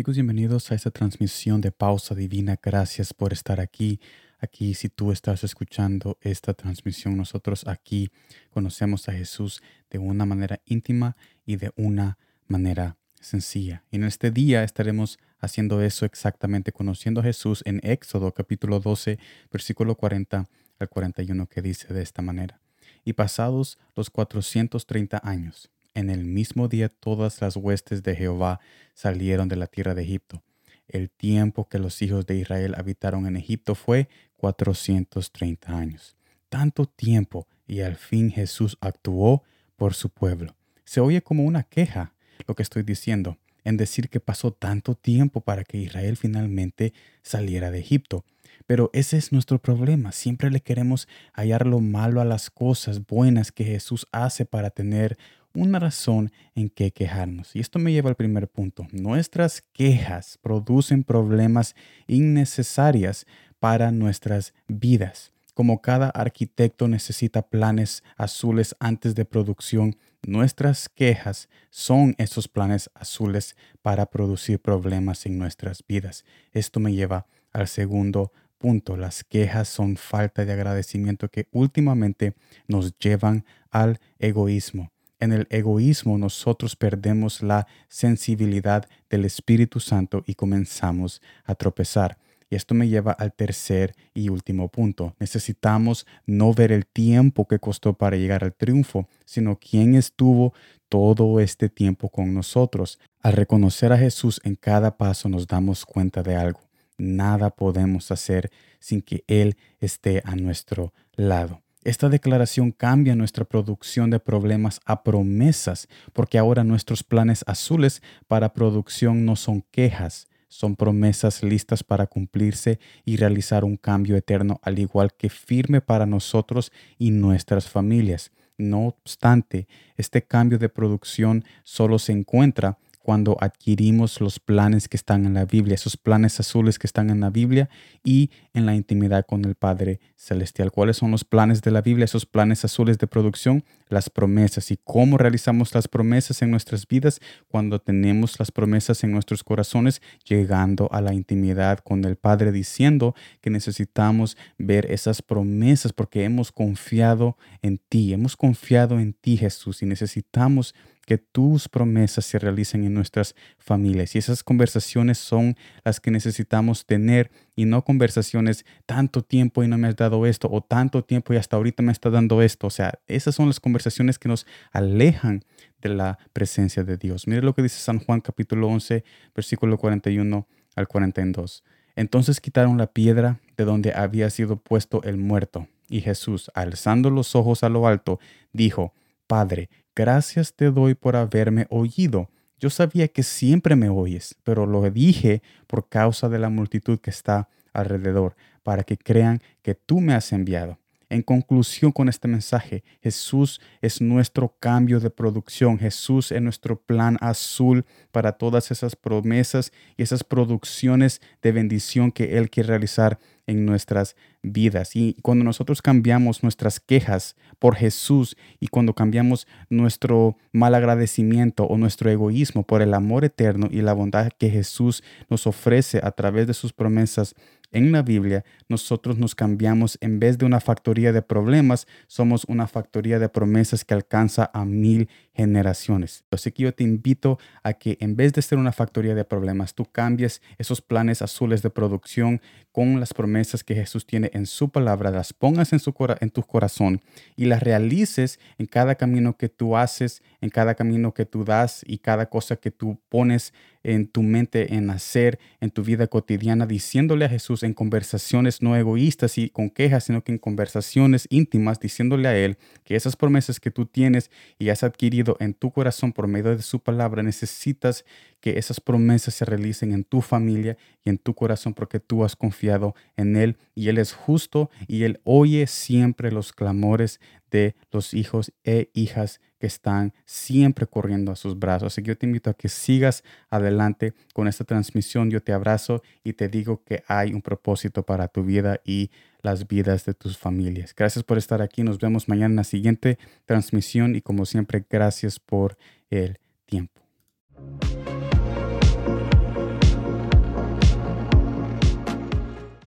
Chicos, bienvenidos a esta transmisión de Pausa Divina. Gracias por estar aquí. Aquí, si tú estás escuchando esta transmisión, nosotros aquí conocemos a Jesús de una manera íntima y de una manera sencilla. Y en este día estaremos haciendo eso exactamente, conociendo a Jesús en Éxodo capítulo 12, versículo 40 al 41, que dice de esta manera. Y pasados los 430 años, en el mismo día todas las huestes de Jehová salieron de la tierra de Egipto. El tiempo que los hijos de Israel habitaron en Egipto fue 430 años. Tanto tiempo y al fin Jesús actuó por su pueblo. Se oye como una queja lo que estoy diciendo, en decir que pasó tanto tiempo para que Israel finalmente saliera de Egipto. Pero ese es nuestro problema. Siempre le queremos hallar lo malo a las cosas buenas que Jesús hace para tener una razón en que quejarnos. Y esto me lleva al primer punto. Nuestras quejas producen problemas innecesarias para nuestras vidas. Como cada arquitecto necesita planes azules antes de producción, nuestras quejas son esos planes azules para producir problemas en nuestras vidas. Esto me lleva al segundo punto. Las quejas son falta de agradecimiento que últimamente nos llevan al egoísmo. En el egoísmo nosotros perdemos la sensibilidad del Espíritu Santo y comenzamos a tropezar. Y esto me lleva al tercer y último punto. Necesitamos no ver el tiempo que costó para llegar al triunfo, sino quién estuvo todo este tiempo con nosotros. Al reconocer a Jesús en cada paso nos damos cuenta de algo. Nada podemos hacer sin que Él esté a nuestro lado. Esta declaración cambia nuestra producción de problemas a promesas, porque ahora nuestros planes azules para producción no son quejas, son promesas listas para cumplirse y realizar un cambio eterno, al igual que firme para nosotros y nuestras familias. No obstante, este cambio de producción solo se encuentra cuando adquirimos los planes que están en la Biblia, esos planes azules que están en la Biblia y en la intimidad con el Padre Celestial. ¿Cuáles son los planes de la Biblia, esos planes azules de producción? Las promesas y cómo realizamos las promesas en nuestras vidas cuando tenemos las promesas en nuestros corazones, llegando a la intimidad con el Padre, diciendo que necesitamos ver esas promesas porque hemos confiado en ti, hemos confiado en ti Jesús y necesitamos que tus promesas se realicen en nuestras familias. Y esas conversaciones son las que necesitamos tener y no conversaciones tanto tiempo y no me has dado esto o tanto tiempo y hasta ahorita me está dando esto. O sea, esas son las conversaciones que nos alejan de la presencia de Dios. Mire lo que dice San Juan capítulo 11, versículo 41 al 42. Entonces quitaron la piedra de donde había sido puesto el muerto. Y Jesús, alzando los ojos a lo alto, dijo, Padre, Gracias te doy por haberme oído. Yo sabía que siempre me oyes, pero lo dije por causa de la multitud que está alrededor, para que crean que tú me has enviado. En conclusión con este mensaje, Jesús es nuestro cambio de producción, Jesús es nuestro plan azul para todas esas promesas y esas producciones de bendición que Él quiere realizar en nuestras vidas. Y cuando nosotros cambiamos nuestras quejas por Jesús y cuando cambiamos nuestro mal agradecimiento o nuestro egoísmo por el amor eterno y la bondad que Jesús nos ofrece a través de sus promesas, en la Biblia, nosotros nos cambiamos en vez de una factoría de problemas, somos una factoría de promesas que alcanza a mil generaciones. Así que yo te invito a que en vez de ser una factoría de problemas, tú cambies esos planes azules de producción con las promesas que Jesús tiene en su palabra, las pongas en, en tu corazón y las realices en cada camino que tú haces, en cada camino que tú das y cada cosa que tú pones en tu mente en hacer en tu vida cotidiana, diciéndole a Jesús en conversaciones no egoístas y con quejas, sino que en conversaciones íntimas, diciéndole a Él que esas promesas que tú tienes y has adquirido en tu corazón por medio de su palabra, necesitas que esas promesas se realicen en tu familia y en tu corazón porque tú has confiado en Él y Él es justo y Él oye siempre los clamores de los hijos e hijas que están siempre corriendo a sus brazos. Así que yo te invito a que sigas adelante con esta transmisión. Yo te abrazo y te digo que hay un propósito para tu vida y las vidas de tus familias. Gracias por estar aquí. Nos vemos mañana en la siguiente transmisión y como siempre, gracias por el tiempo.